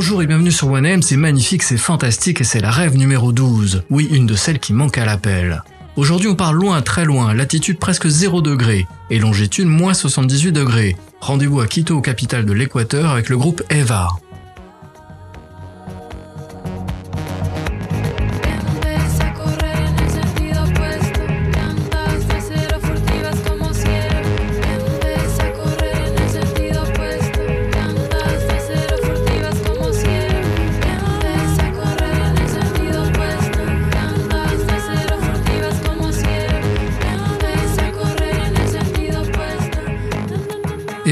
Bonjour et bienvenue sur 1M, c'est magnifique, c'est fantastique et c'est la rêve numéro 12. Oui, une de celles qui manque à l'appel. Aujourd'hui on part loin, très loin, latitude presque 0 degré et longitude moins 78 degrés. Rendez-vous à Quito, capitale de l'Équateur, avec le groupe EVA.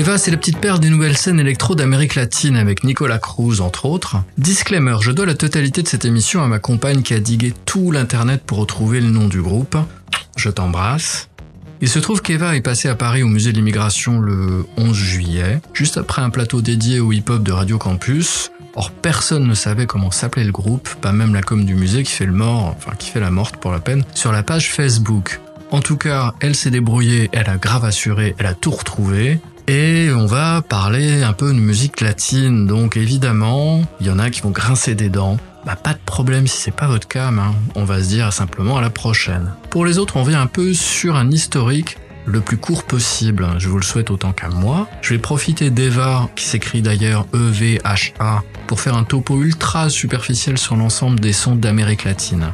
Eva, c'est la petite perle des nouvelles scènes électro d'Amérique latine avec Nicolas Cruz, entre autres. Disclaimer, je dois la totalité de cette émission à ma compagne qui a digué tout l'internet pour retrouver le nom du groupe. Je t'embrasse. Il se trouve qu'Eva est passée à Paris au musée de l'immigration le 11 juillet, juste après un plateau dédié au hip-hop de Radio Campus. Or, personne ne savait comment s'appelait le groupe, pas même la com du musée qui fait le mort, enfin qui fait la morte pour la peine, sur la page Facebook. En tout cas, elle s'est débrouillée, elle a grave assuré, elle a tout retrouvé. Et on va parler un peu de musique latine, donc évidemment, il y en a qui vont grincer des dents. Bah pas de problème si c'est pas votre cas, hein. on va se dire simplement à la prochaine. Pour les autres, on vient un peu sur un historique le plus court possible, je vous le souhaite autant qu'à moi. Je vais profiter d'Eva, qui s'écrit d'ailleurs E-V-H-A, pour faire un topo ultra superficiel sur l'ensemble des sons d'Amérique latine.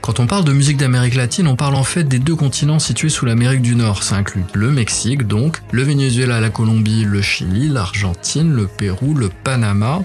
Quand on parle de musique d'Amérique latine, on parle en fait des deux continents situés sous l'Amérique du Nord. Ça inclut le Mexique, donc, le Venezuela, la Colombie, le Chili, l'Argentine, le Pérou, le Panama,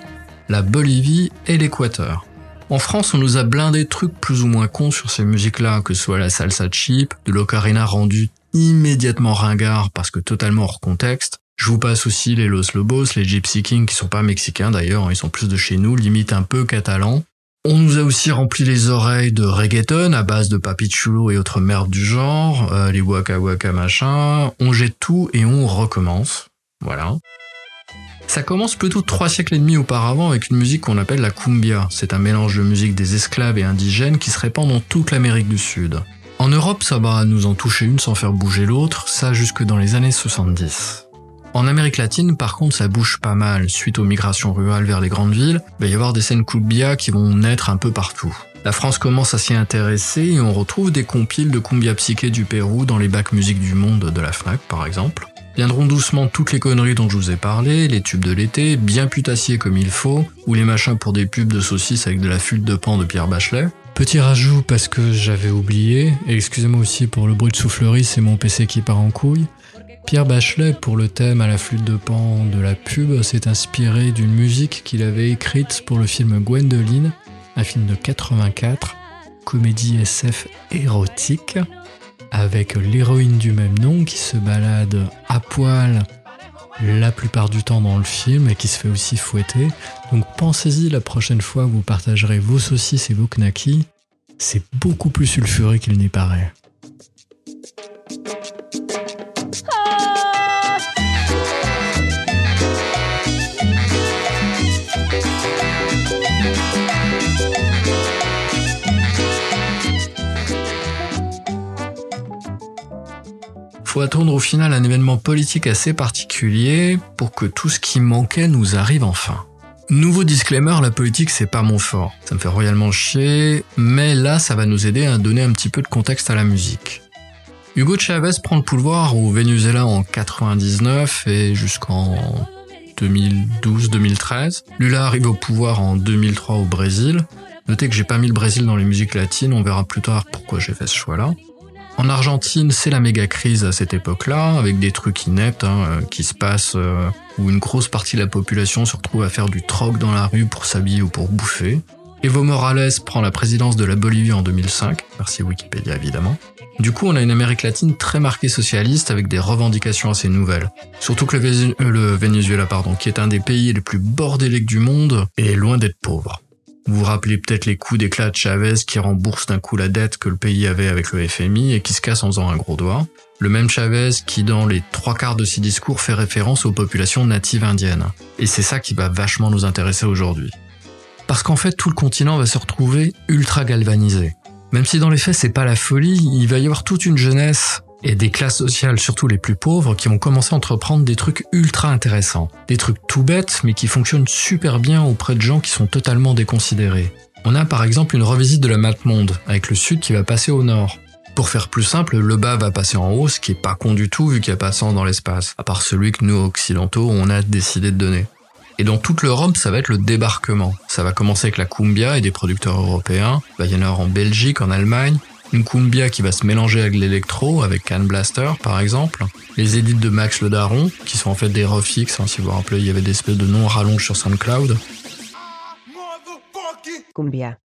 la Bolivie et l'Équateur. En France, on nous a blindé trucs plus ou moins cons sur ces musiques-là, que ce soit la salsa cheap, de l'ocarina rendu immédiatement ringard parce que totalement hors contexte. Je vous passe aussi les Los Lobos, les Gypsy Kings qui sont pas mexicains d'ailleurs, ils sont plus de chez nous, limite un peu catalans. On nous a aussi rempli les oreilles de reggaeton à base de papi chulo et autres merdes du genre, euh, les waka waka machin. On jette tout et on recommence. Voilà. Ça commence plutôt trois siècles et demi auparavant avec une musique qu'on appelle la cumbia. C'est un mélange de musique des esclaves et indigènes qui se répand dans toute l'Amérique du Sud. En Europe, ça va nous en toucher une sans faire bouger l'autre, ça jusque dans les années 70. En Amérique latine, par contre, ça bouge pas mal. Suite aux migrations rurales vers les grandes villes, il va y avoir des scènes cumbia qui vont naître un peu partout. La France commence à s'y intéresser et on retrouve des compiles de cumbia psyché du Pérou dans les bacs musique du monde de la FNAC, par exemple. Viendront doucement toutes les conneries dont je vous ai parlé, les tubes de l'été, bien putassiers comme il faut, ou les machins pour des pubs de saucisses avec de la fuite de pan de Pierre Bachelet. Petit rajout parce que j'avais oublié, et excusez-moi aussi pour le bruit de soufflerie, c'est mon PC qui part en couille. Pierre Bachelet, pour le thème à la flûte de pan de la pub, s'est inspiré d'une musique qu'il avait écrite pour le film Gwendoline, un film de 84, comédie SF érotique, avec l'héroïne du même nom qui se balade à poil la plupart du temps dans le film et qui se fait aussi fouetter. Donc pensez-y la prochaine fois que vous partagerez vos saucisses et vos knackis. C'est beaucoup plus sulfuré qu'il n'y paraît. Faut attendre au final un événement politique assez particulier pour que tout ce qui manquait nous arrive enfin. Nouveau disclaimer, la politique c'est pas mon fort. Ça me fait royalement chier, mais là ça va nous aider à donner un petit peu de contexte à la musique. Hugo Chavez prend le pouvoir au Venezuela en 99 et jusqu'en 2012-2013. Lula arrive au pouvoir en 2003 au Brésil. Notez que j'ai pas mis le Brésil dans les musiques latines, on verra plus tard pourquoi j'ai fait ce choix-là. En Argentine, c'est la méga crise à cette époque-là, avec des trucs ineptes hein, euh, qui se passent euh, où une grosse partie de la population se retrouve à faire du troc dans la rue pour s'habiller ou pour bouffer. Evo Morales prend la présidence de la Bolivie en 2005, merci Wikipédia évidemment. Du coup, on a une Amérique latine très marquée socialiste avec des revendications assez nouvelles. Surtout que le, le Venezuela, pardon, qui est un des pays les plus bordéliques du monde, est loin d'être pauvre. Vous vous rappelez peut-être les coups d'éclat de Chavez qui rembourse d'un coup la dette que le pays avait avec le FMI et qui se casse en faisant un gros doigt. Le même Chavez qui, dans les trois quarts de ses discours, fait référence aux populations natives indiennes. Et c'est ça qui va vachement nous intéresser aujourd'hui. Parce qu'en fait, tout le continent va se retrouver ultra galvanisé. Même si dans les faits, c'est pas la folie, il va y avoir toute une jeunesse et des classes sociales, surtout les plus pauvres, qui vont commencer à entreprendre des trucs ultra intéressants. Des trucs tout bêtes, mais qui fonctionnent super bien auprès de gens qui sont totalement déconsidérés. On a par exemple une revisite de la map monde, avec le sud qui va passer au nord. Pour faire plus simple, le bas va passer en haut, ce qui est pas con du tout vu qu'il y a pas sens dans l'espace, à part celui que nous occidentaux on a décidé de donner. Et dans toute l'Europe, ça va être le débarquement. Ça va commencer avec la cumbia et des producteurs européens. Il y en avoir en Belgique, en Allemagne, une cumbia qui va se mélanger avec l'électro, avec Can Blaster par exemple, les édits de Max le Daron, qui sont en fait des refix, hein, si vous vous rappelez, il y avait des espèces de noms rallonges sur SoundCloud. Cumbia.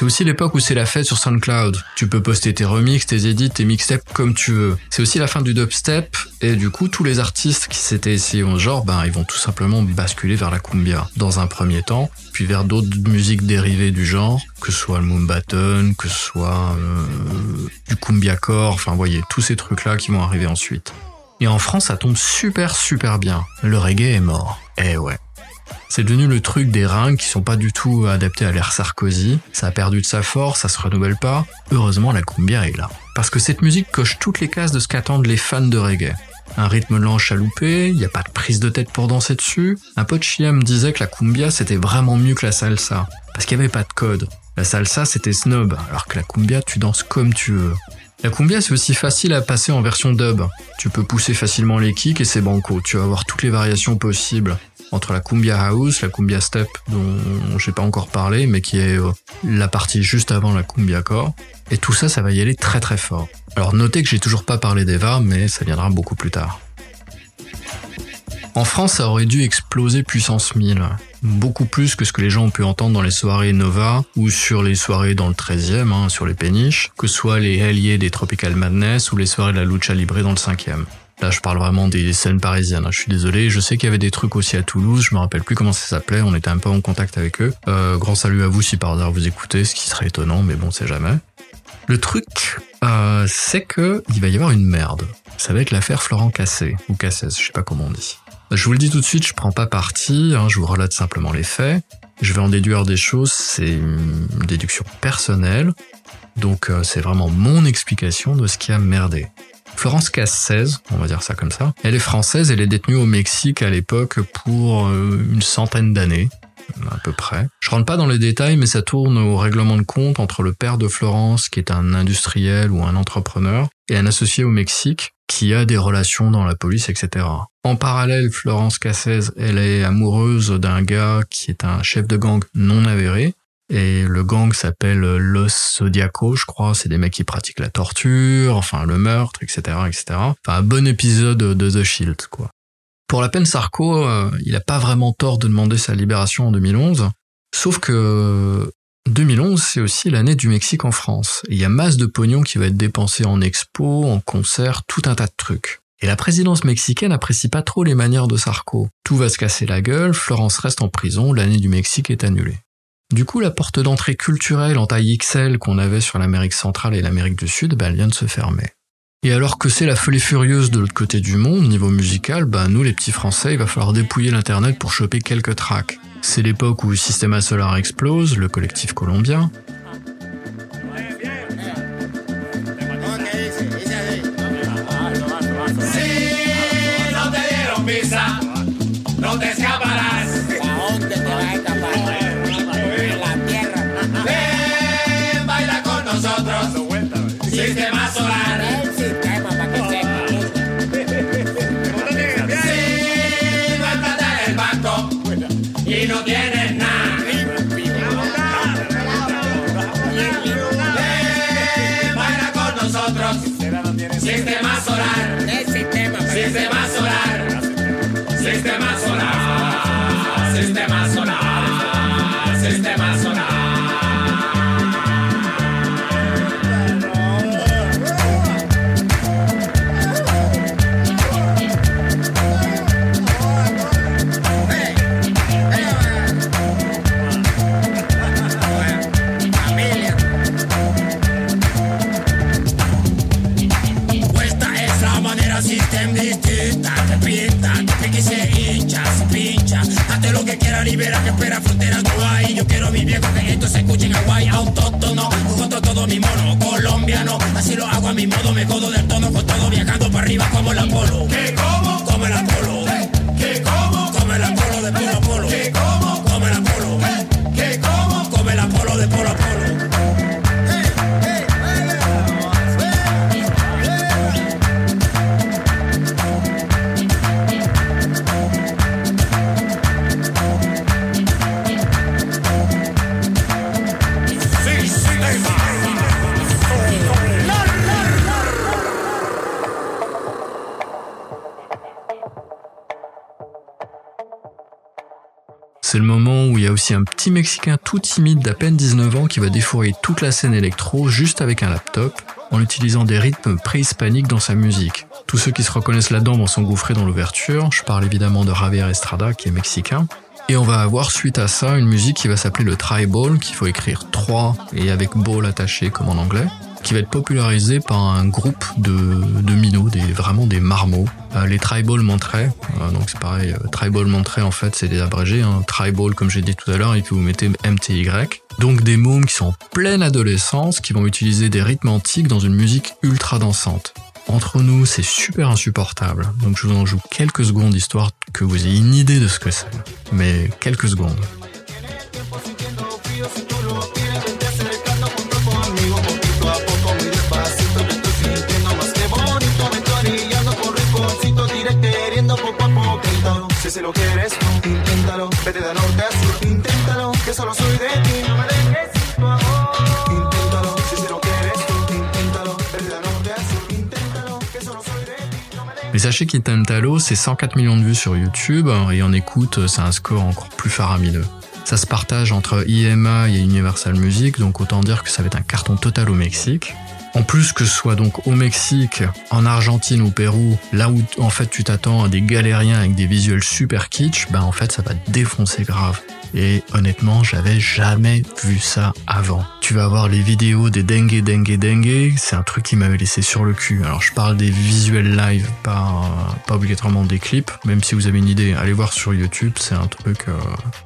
C'est aussi l'époque où c'est la fête sur SoundCloud. Tu peux poster tes remixes, tes edits, tes mixtapes comme tu veux. C'est aussi la fin du dubstep et du coup tous les artistes qui s'étaient essayés au genre, ben ils vont tout simplement basculer vers la cumbia dans un premier temps, puis vers d'autres musiques dérivées du genre, que ce soit le moonbaton, que ce soit euh, du cumbia core, enfin voyez tous ces trucs là qui vont arriver ensuite. Et en France, ça tombe super super bien. Le reggae est mort. Eh ouais. C'est devenu le truc des reins qui sont pas du tout adaptés à l'ère Sarkozy. Ça a perdu de sa force, ça se renouvelle pas. Heureusement, la cumbia est là. Parce que cette musique coche toutes les cases de ce qu'attendent les fans de reggae. Un rythme lent chaloupé, il a pas de prise de tête pour danser dessus. Un pote chiam disait que la cumbia c'était vraiment mieux que la salsa. Parce qu'il n'y avait pas de code. La salsa c'était snob, alors que la cumbia tu danses comme tu veux. La cumbia c'est aussi facile à passer en version dub. Tu peux pousser facilement les kicks et c'est banco, tu vas avoir toutes les variations possibles entre la Cumbia House, la Cumbia Step dont j'ai pas encore parlé, mais qui est euh, la partie juste avant la Cumbia Core. Et tout ça, ça va y aller très très fort. Alors notez que j'ai toujours pas parlé d'Eva, mais ça viendra beaucoup plus tard. En France, ça aurait dû exploser puissance 1000. Beaucoup plus que ce que les gens ont pu entendre dans les soirées Nova ou sur les soirées dans le 13e, hein, sur les péniches, que ce soit les Helliers des Tropical Madness ou les soirées de la Lucha Libre dans le 5e. Là, je parle vraiment des scènes parisiennes. Hein. Je suis désolé. Je sais qu'il y avait des trucs aussi à Toulouse. Je me rappelle plus comment ça s'appelait. On était un peu en contact avec eux. Euh, grand salut à vous si par hasard vous écoutez, ce qui serait étonnant, mais bon, c'est jamais. Le truc, euh, c'est que il va y avoir une merde. Ça va être l'affaire Florent Cassé ou Cassès, je sais pas comment on dit. Je vous le dis tout de suite, je prends pas parti. Hein, je vous relate simplement les faits. Je vais en déduire des choses. C'est une déduction personnelle. Donc euh, c'est vraiment mon explication de ce qui a merdé. Florence Cassez, on va dire ça comme ça. Elle est française, elle est détenue au Mexique à l'époque pour euh, une centaine d'années à peu près. Je rentre pas dans les détails, mais ça tourne au règlement de compte entre le père de Florence, qui est un industriel ou un entrepreneur, et un associé au Mexique, qui a des relations dans la police, etc. En parallèle, Florence Cassez, elle est amoureuse d'un gars qui est un chef de gang non avéré, et le gang s'appelle Los Zodiaco, je crois. C'est des mecs qui pratiquent la torture, enfin le meurtre, etc., etc. Enfin, un bon épisode de The Shield, quoi. Pour la peine, Sarko, euh, il a pas vraiment tort de demander sa libération en 2011. Sauf que 2011, c'est aussi l'année du Mexique en France. Il y a masse de pognon qui va être dépensé en expo, en concert, tout un tas de trucs. Et la présidence mexicaine n'apprécie pas trop les manières de Sarko. Tout va se casser la gueule, Florence reste en prison, l'année du Mexique est annulée. Du coup, la porte d'entrée culturelle en taille XL qu'on avait sur l'Amérique centrale et l'Amérique du Sud, bah, elle vient de se fermer. Et alors que c'est la folie furieuse de l'autre côté du monde, niveau musical, bah nous les petits français, il va falloir dépouiller l'internet pour choper quelques tracks. C'est l'époque où Systema Solar explose, le collectif colombien, Hazte lo que espera fronteras no hay. Yo quiero mi viejo que esto se escuche en Hawái, autóctono, junto todo mi mono, colombiano. Así lo hago a mi modo, me codo del tono con todo viajando para arriba como el Apolo. ¿Qué a aussi un petit Mexicain tout timide d'à peine 19 ans qui va défourailler toute la scène électro juste avec un laptop en utilisant des rythmes préhispaniques dans sa musique. Tous ceux qui se reconnaissent là-dedans vont s'engouffrer dans l'ouverture. Je parle évidemment de Javier Estrada qui est mexicain. Et on va avoir suite à ça une musique qui va s'appeler le tribal, qu'il faut écrire 3 et avec ball attaché comme en anglais, qui va être popularisé par un groupe de, de minots, des, vraiment des marmots. Euh, les tribal Monterey, euh, donc c'est pareil, euh, tribal Monterey en fait c'est des abrégés, hein, tribal comme j'ai dit tout à l'heure, et puis vous mettez MTY. Donc des mômes qui sont en pleine adolescence, qui vont utiliser des rythmes antiques dans une musique ultra dansante. Entre nous, c'est super insupportable. Donc je vous en joue quelques secondes histoire que vous ayez une idée de ce que c'est. Mais quelques secondes. Mais sachez qu'Intentalo, c'est 104 millions de vues sur YouTube, et en écoute, c'est un score encore plus faramineux. Ça se partage entre IMA et Universal Music, donc autant dire que ça va être un carton total au Mexique. En plus que ce soit donc au Mexique, en Argentine, au Pérou, là où en fait tu t'attends à des galériens avec des visuels super kitsch, ben en fait ça va te défoncer grave. Et honnêtement, j'avais jamais vu ça avant. Tu vas voir les vidéos des dengue, dengue, dengue, c'est un truc qui m'avait laissé sur le cul. Alors je parle des visuels live, pas, pas obligatoirement des clips, même si vous avez une idée, allez voir sur YouTube, c'est un truc, euh,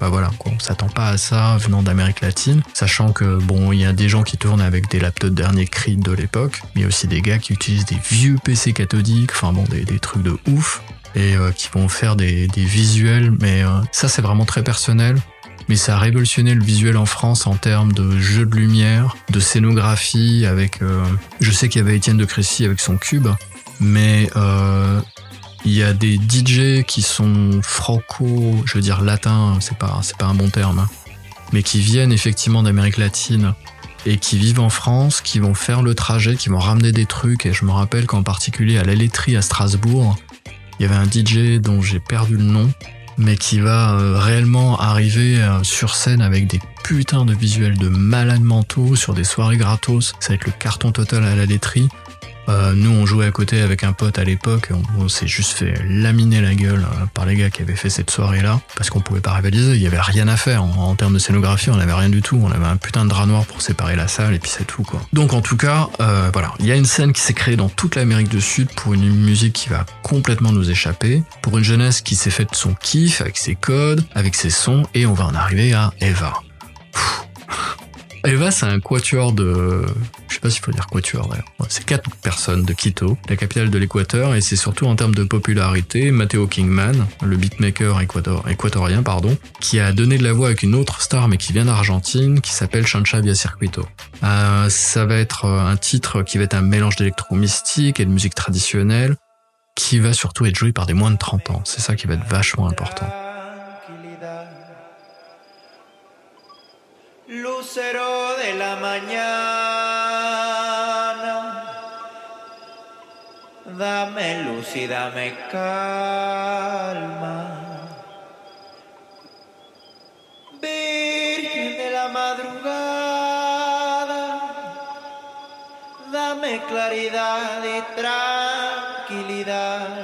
bah voilà, quoi. on s'attend pas à ça venant d'Amérique latine, sachant que bon, il y a des gens qui tournent avec des laptops dernier cri de l'époque, mais il y a aussi des gars qui utilisent des vieux PC cathodiques, enfin bon, des, trucs de ouf, et euh, qui vont faire des, des visuels, mais euh, ça c'est vraiment très personnel mais ça a révolutionné le visuel en France en termes de jeu de lumière, de scénographie, avec... euh, je sais qu'il y avait Étienne de Crécy avec son cube, mais euh, il y a des DJ qui sont franco, je veux dire latin, c'est pas, c'est pas un bon terme, hein, mais qui viennent effectivement d'Amérique latine et qui vivent en France, qui vont faire le trajet, qui vont ramener des trucs, et je me rappelle qu'en particulier à la laiterie à Strasbourg, il y avait un DJ dont j'ai perdu le nom, mais qui va euh, réellement arriver euh, sur scène avec des putains de visuels de malades mentaux sur des soirées gratos. Ça va être le carton total à la laiterie. Euh, nous, on jouait à côté avec un pote à l'époque. On, on s'est juste fait laminer la gueule euh, par les gars qui avaient fait cette soirée-là parce qu'on pouvait pas rivaliser. Il y avait rien à faire en, termes de scénographie. On avait rien du tout. On avait un putain de drap noir pour séparer la salle et puis c'est tout quoi. Donc en tout cas, euh, voilà, il y a une scène qui s'est créée dans toute l'Amérique du Sud pour une musique qui va complètement nous échapper, pour une jeunesse qui s'est faite son kiff avec ses codes, avec ses sons, et on va en arriver à Eva. Eva, c'est un quatuor de, pas s'il faut dire quatuor d'ailleurs. C'est quatre personnes de Quito, la capitale de l'Équateur, et c'est surtout en termes de popularité, Matteo Kingman, le beatmaker équator- équatorien, pardon, qui a donné de la voix avec une autre star mais qui vient d'Argentine, qui s'appelle Chancha Via Circuito. Euh, ça va être euh, un titre qui va être un mélange d'électro-mystique et de musique traditionnelle, qui va surtout être joué par des moins de 30 ans. C'est ça qui va être vachement important. Dame luz y dame calma. Virgen de la madrugada, dame claridad y tranquilidad.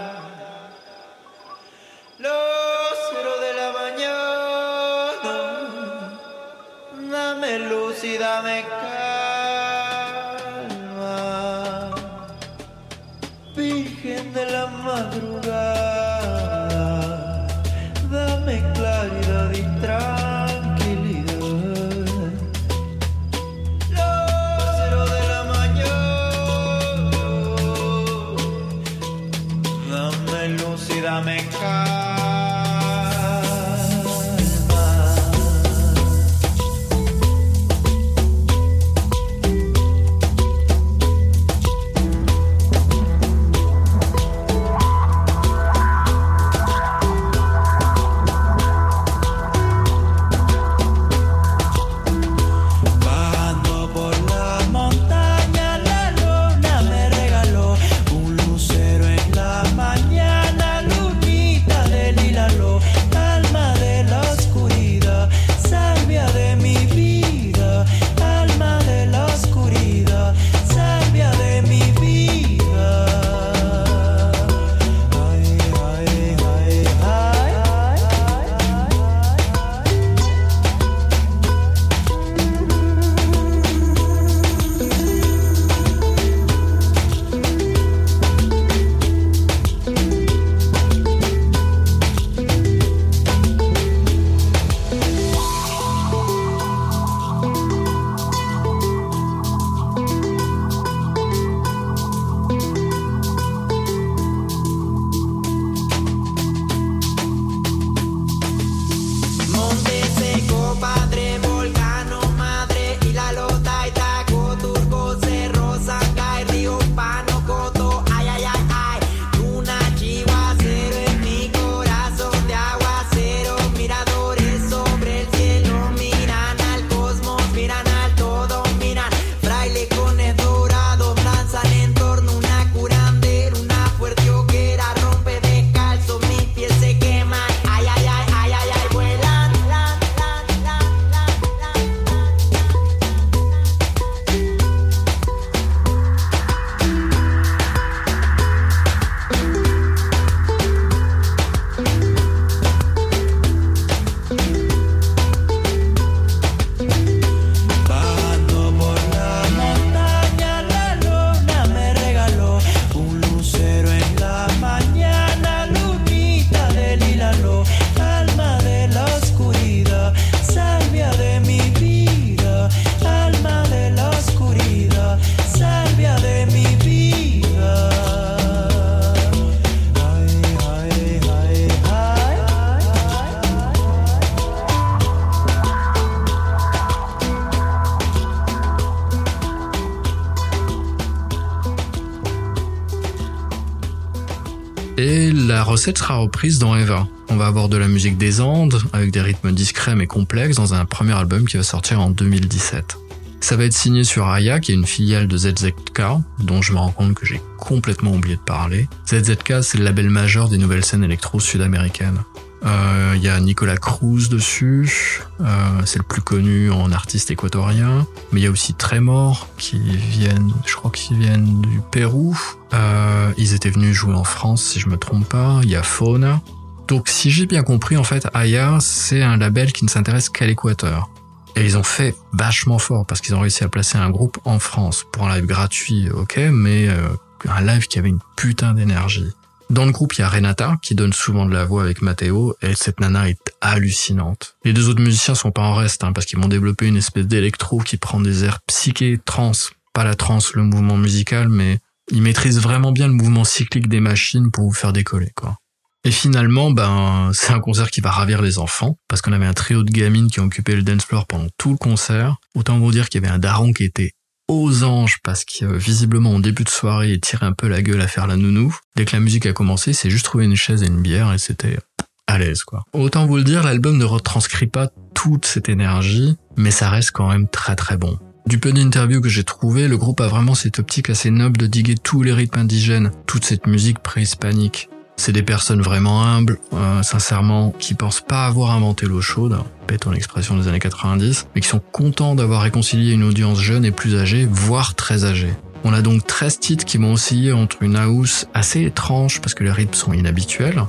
La recette sera reprise dans Eva. On va avoir de la musique des Andes, avec des rythmes discrets mais complexes, dans un premier album qui va sortir en 2017. Ça va être signé sur Aya, qui est une filiale de ZZK, dont je me rends compte que j'ai complètement oublié de parler. ZZK, c'est le label majeur des nouvelles scènes électro sud-américaines. Euh, Il y a Nicolas Cruz dessus, euh, c'est le plus connu en artiste équatorien. Mais il y a aussi Tremor, qui viennent, je crois qu'ils viennent du Pérou. Euh, ils étaient venus jouer en France, si je me trompe pas. Il y a Fauna. Donc, si j'ai bien compris, en fait, Aya, c'est un label qui ne s'intéresse qu'à l'Équateur. Et ils ont fait vachement fort parce qu'ils ont réussi à placer un groupe en France pour un live gratuit, ok, mais euh, un live qui avait une putain d'énergie. Dans le groupe, il y a Renata qui donne souvent de la voix avec Matteo et cette nana est hallucinante. Les deux autres musiciens sont pas en reste hein, parce qu'ils vont développer une espèce d'électro qui prend des airs psyché, trans, pas la trance, le mouvement musical, mais il maîtrise vraiment bien le mouvement cyclique des machines pour vous faire décoller, quoi. Et finalement, ben, c'est un concert qui va ravir les enfants, parce qu'on avait un trio de gamines qui ont occupé le dance floor pendant tout le concert. Autant vous dire qu'il y avait un daron qui était aux anges, parce que euh, visiblement, en début de soirée, il tirait un peu la gueule à faire la nounou. Dès que la musique a commencé, c'est juste trouvé une chaise et une bière, et c'était à l'aise, quoi. Autant vous le dire, l'album ne retranscrit pas toute cette énergie, mais ça reste quand même très très bon. Du peu d'interviews que j'ai trouvé, le groupe a vraiment cette optique assez noble de diguer tous les rythmes indigènes, toute cette musique préhispanique. C'est des personnes vraiment humbles, euh, sincèrement, qui pensent pas avoir inventé l'eau chaude, pétons l'expression des années 90, mais qui sont contents d'avoir réconcilié une audience jeune et plus âgée, voire très âgée. On a donc 13 titres qui vont osciller entre une house assez étrange parce que les rythmes sont inhabituels,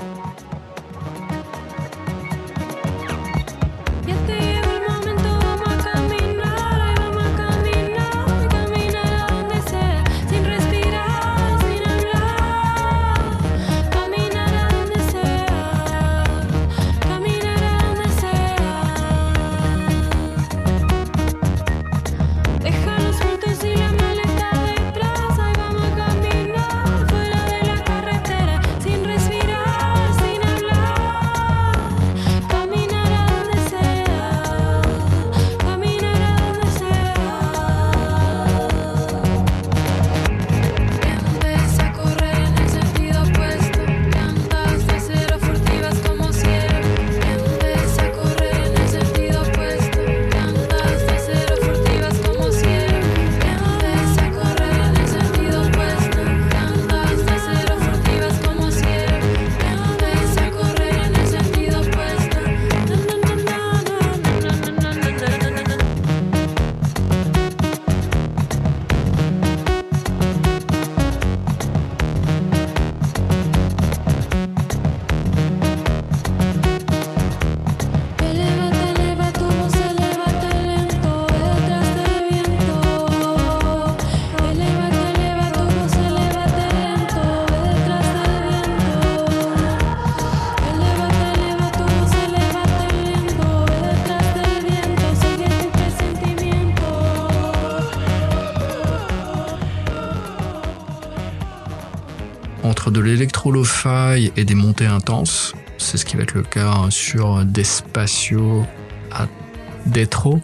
et des montées intenses. C'est ce qui va être le cas sur Despacio à Detro.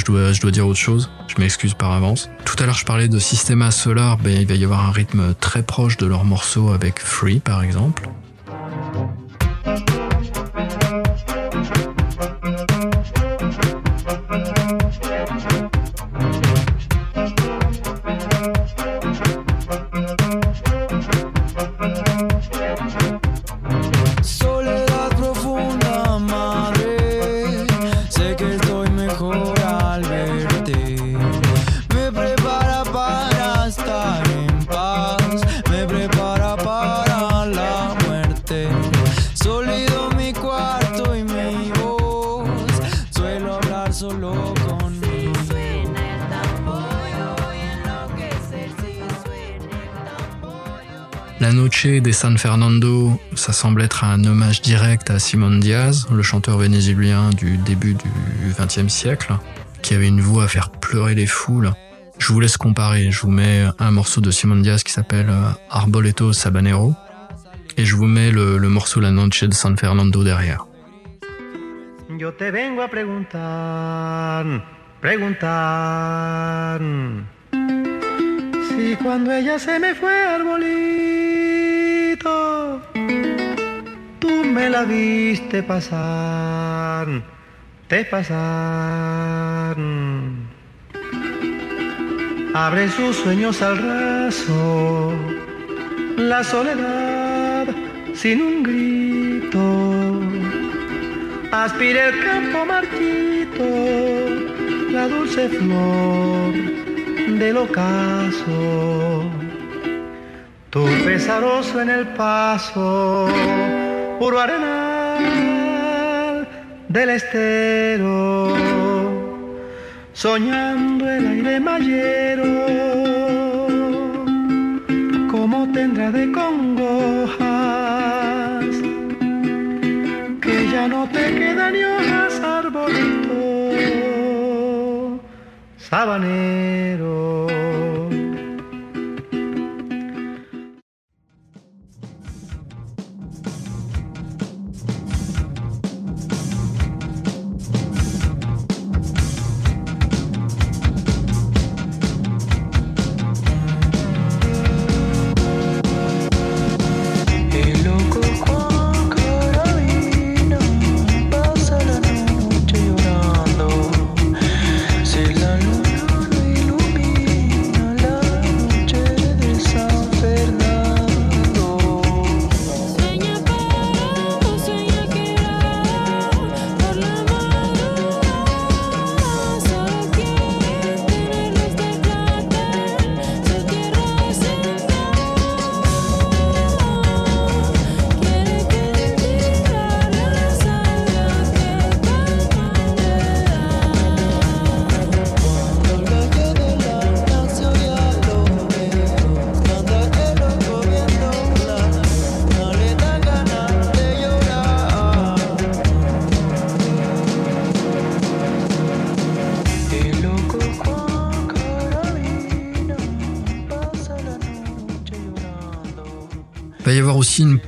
Je dois, dire autre chose. Je m'excuse par avance. Tout à l'heure je parlais de Systema Solar, ben, il va y avoir un rythme très proche de leur morceau avec Free par exemple. Fernando, ça semble être un hommage direct à Simon Diaz, le chanteur vénézuélien du début du XXe siècle, qui avait une voix à faire pleurer les foules. Je vous laisse comparer, je vous mets un morceau de Simon Diaz qui s'appelle euh, Arboleto Sabanero, Et je vous mets le, morceau La Noche de San Fernando derrière. Si cuando ella se la viste pasar, te pasar. Abre sus sueños al raso, la soledad sin un grito. Aspire el campo marchito, la dulce flor del ocaso. Tu pesaroso en el paso, puro arenal del estero, soñando el aire mayero, como tendrá de congojas que ya no te quedan ni hojas, arbolito sabanero.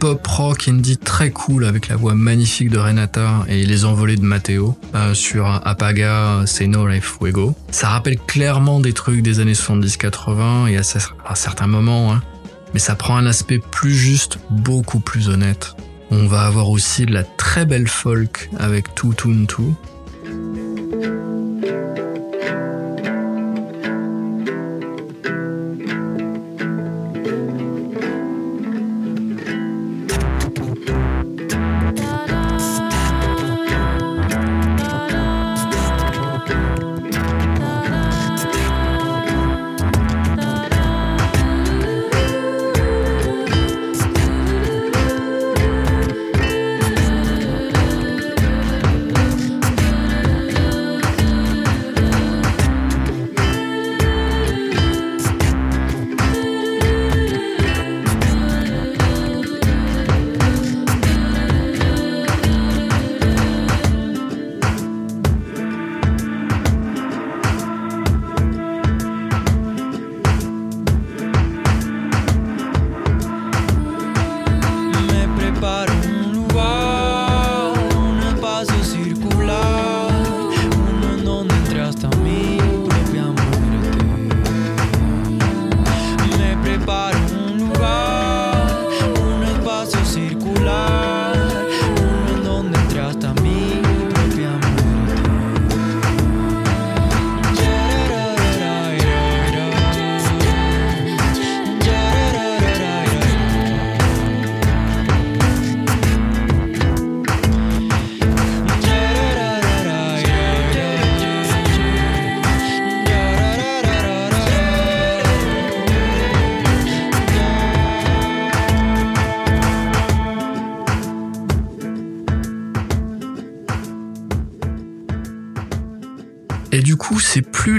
Pop rock indie très cool avec la voix magnifique de Renata et les envolées de Matteo euh, sur Apaga Senor et Fuego. Ça rappelle clairement des trucs des années 70-80 et à, cer- à certains moments, hein, mais ça prend un aspect plus juste, beaucoup plus honnête. On va avoir aussi de la très belle folk avec Tout.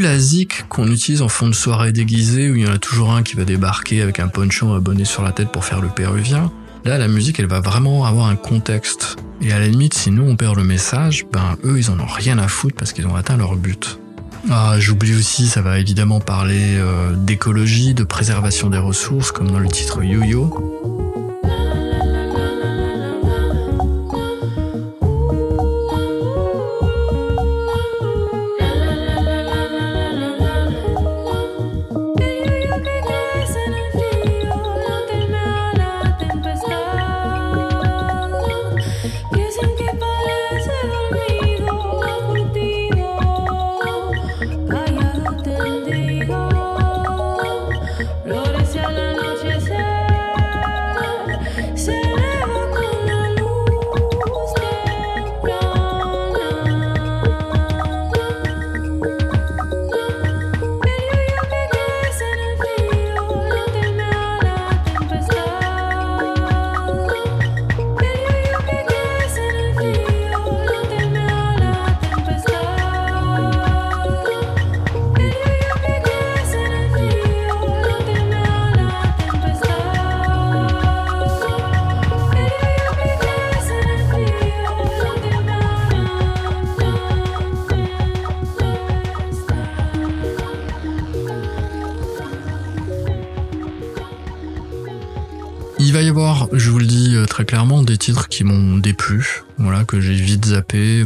La zik qu'on utilise en fond de soirée déguisée où il y en a toujours un qui va débarquer avec un poncho abonné sur la tête pour faire le péruvien. Là, la musique, elle va vraiment avoir un contexte. Et à la limite, si nous on perd le message, ben eux, ils en ont rien à foutre parce qu'ils ont atteint leur but. Ah, j'oublie aussi, ça va évidemment parler euh, d'écologie, de préservation des ressources, comme dans le titre Yo-Yo. Te digo.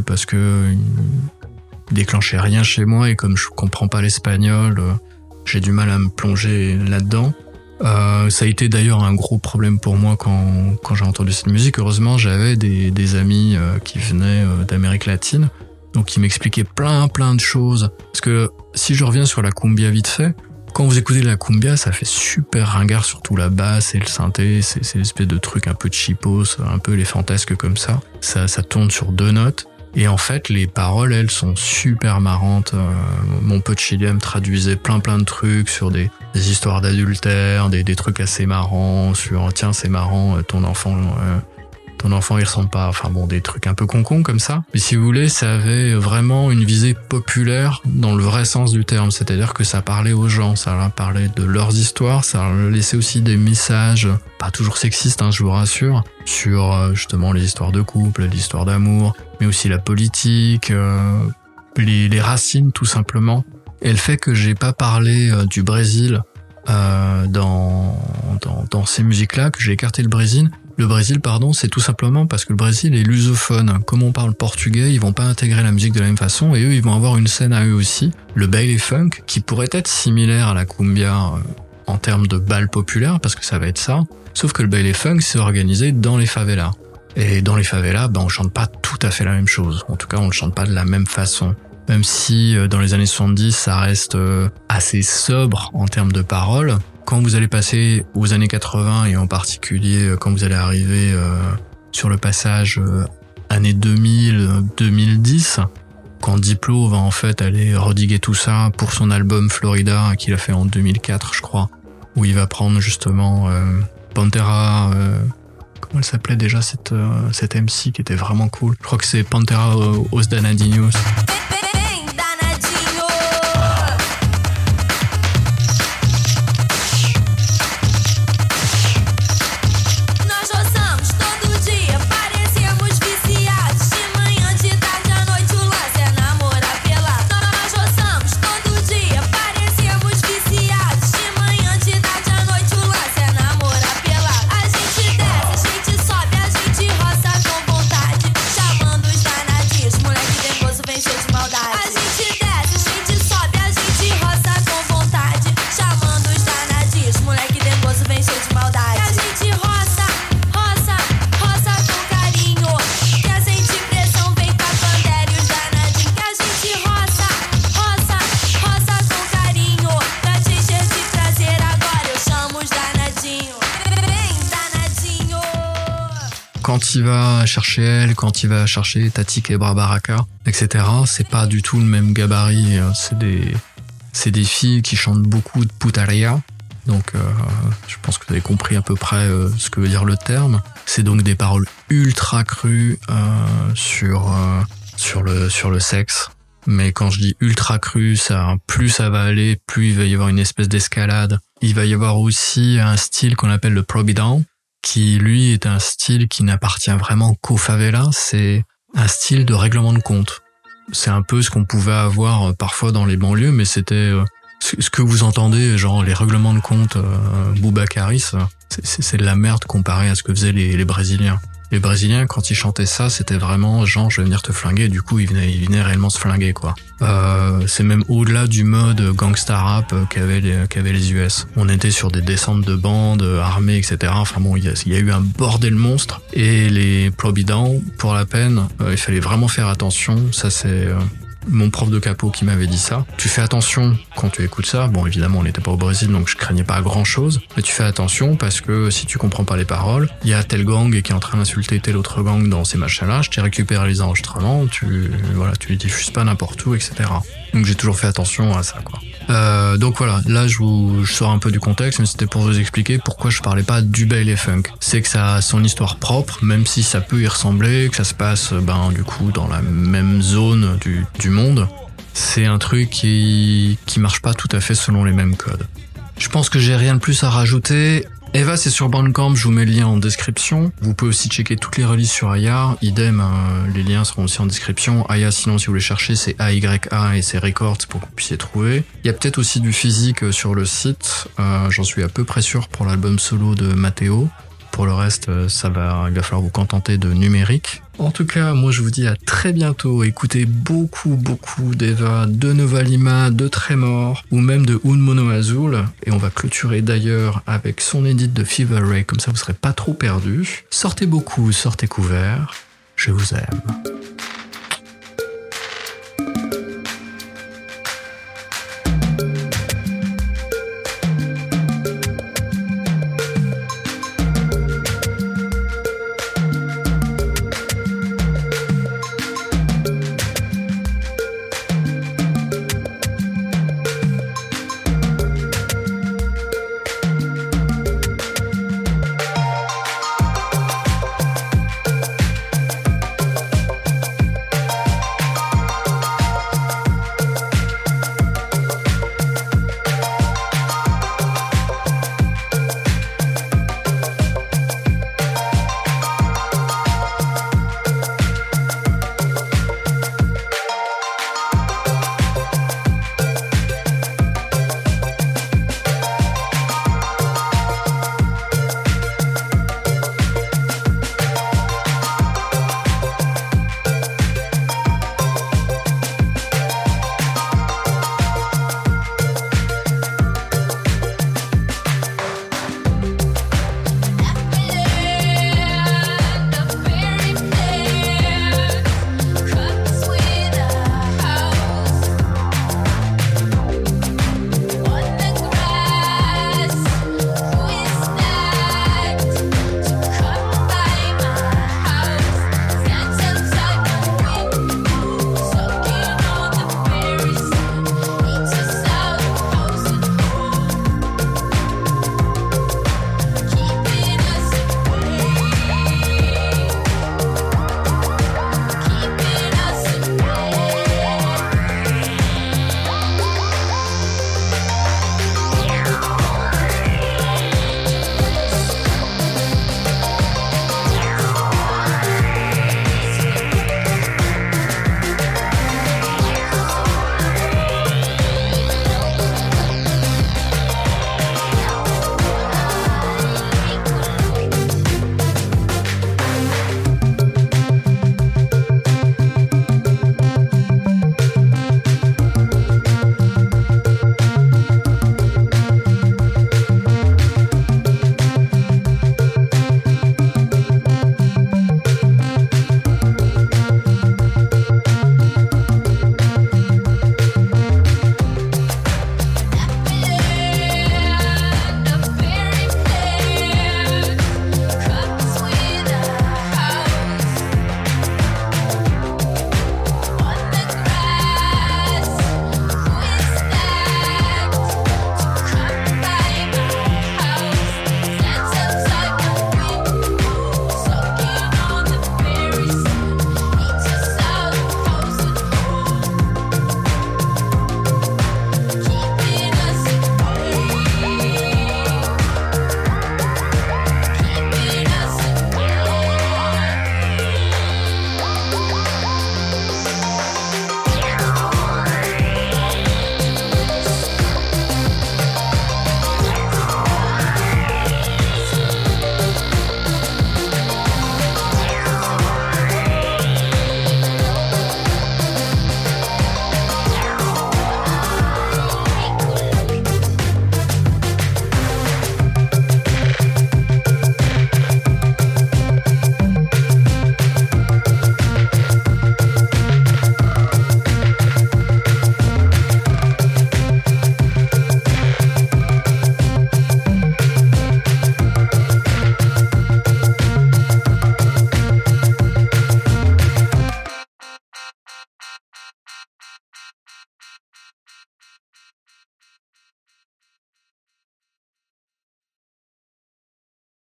Parce que euh, ils déclenchaient rien chez moi et comme je comprends pas l'espagnol, euh, j'ai du mal à me plonger là-dedans. Euh, ça a été d'ailleurs un gros problème pour moi quand, quand j'ai entendu cette musique. Heureusement, j'avais des, des amis qui venaient d'Amérique latine, donc qui m'expliquaient plein plein de choses. Parce que si je reviens sur la cumbia vite fait, quand vous écoutez la cumbia, ça fait super ringard, surtout la basse et le synthé. C'est l'espèce de truc un peu cheapos, un peu les fantasques comme ça. Ça, tourne sur deux notes. Et en fait, les paroles, elles, sont super marrantes. Euh, mon pote chilien traduisait plein plein de trucs sur des, histoires d'adultère, des, des trucs assez marrants, sur tiens, c'est marrant, euh, ton enfant, euh, ton enfant il ressemble pas, enfin bon, des trucs un peu concons comme ça. Mais si vous voulez, ça avait vraiment une visée populaire dans le vrai sens du terme, c'est-à-dire que ça parlait aux gens, ça leur parlait de leurs histoires, ça leur laissait aussi des messages, pas toujours sexistes, hein, je vous rassure, sur euh, justement les histoires de couple, l'histoire d'amour, mais aussi la politique, euh, les, les racines tout simplement. Et le fait que j'ai pas parlé euh, du Brésil euh, dans, dans, dans ces musiques-là, que j'ai écarté le Brésil, le Brésil, pardon, c'est tout simplement parce que le Brésil est lusophone. Comme on parle portugais, ils vont pas intégrer la musique de la même façon et eux, ils vont avoir une scène à eux aussi, le baile funk, qui pourrait être similaire à la cumbia euh, en termes de bal populaire, parce que ça va être ça. Sauf que le baile funk, c'est organisé dans les favelas. Et dans les favelas, ben, on chante pas tout à fait la même chose. En tout cas, on ne chante pas de la même façon. Même si euh, dans les années 70, ça reste euh, assez sobre en termes de paroles, quand vous allez passer aux années 80 et en particulier euh, quand vous allez arriver euh, sur le passage euh, années 2000-2010, quand Diplo va en fait aller rediguer tout ça pour son album Florida qu'il a fait en 2004 je crois, où il va prendre justement euh, Pantera, euh, comment elle s'appelait déjà cette, euh, cette MC qui était vraiment cool. Je crois que c'est Pantera euh, il va chercher elle, quand il va chercher Tati Kebra Baraka, etc., c'est pas du tout le même gabarit. C'est des, c'est des filles qui chantent beaucoup de putaria. Donc, euh, je pense que vous avez compris à peu près euh, ce que veut dire le terme. C'est donc des paroles ultra crues euh, sur sur le sur le sexe. Mais quand je dis ultra cru, ça, plus ça va aller, plus il va y avoir une espèce d'escalade. Il va y avoir aussi un style qu'on appelle le probidown, qui lui est un style qui n'appartient vraiment qu'aux favelas. C'est un style de règlement de compte. C'est un peu ce qu'on pouvait avoir euh, parfois dans les banlieues, mais c'était euh, ce que vous entendez, genre les règlements de compte euh, Boubacaris, c'est- c'est de la merde comparé à ce que faisaient les Brésiliens. Les Brésiliens, quand ils chantaient ça, c'était vraiment genre je vais venir te flinguer. Du coup, ils venaient, ils venaient réellement se flinguer quoi. Euh, c'est même au-delà du mode gangsta rap qu'avaient les, qu'avaient les US. On était sur des descentes de bandes armées, etc. Enfin bon, il y a, eu un bordel monstre. Et les Probidown, pour la peine, euh, il fallait vraiment faire attention. Ça c'est euh, mon prof de capot qui m'avait dit ça. Tu fais attention quand tu écoutes ça. Bon, évidemment, on n'était pas au Brésil, donc je craignais pas grand chose. Mais tu fais attention parce que si tu comprends pas les paroles, il y a tel gang qui est en train d'insulter tel autre gang dans ces machins-là. Je t'ai récupéré les enregistrements. Tu, voilà, tu les diffuses pas n'importe où, etc. Donc j'ai toujours fait attention à ça, quoi. Euh, donc voilà, là je, vous, je sors un peu du contexte, mais c'était pour vous expliquer pourquoi je parlais pas du Bailey Funk. C'est que ça a son histoire propre, même si ça peut y ressembler, que ça se passe ben du coup dans la même zone du, du monde. C'est un truc qui qui marche pas tout à fait selon les mêmes codes. Je pense que j'ai rien de plus à rajouter. Eva, c'est sur Bandcamp, je vous mets le lien en description. Vous pouvez aussi checker toutes les releases sur Aya. Idem, euh, les liens seront aussi en description. Aya, sinon, si vous les cherchez, c'est AYA et c'est Records pour que vous puissiez trouver. Il y a peut-être aussi du physique euh, sur le site. Euh, J'en suis à peu près sûr pour l'album solo de Matteo. Pour le reste, euh, ça va, il va falloir vous contenter de numérique. En tout cas, moi je vous dis à très bientôt. Écoutez beaucoup, beaucoup d'Eva, de Nova Lima, de Tremor, ou même de Un Mono Azul. Et on va clôturer d'ailleurs avec son édite de Fever Ray, comme ça vous serez pas trop perdus. Sortez beaucoup, sortez couverts. Je vous aime.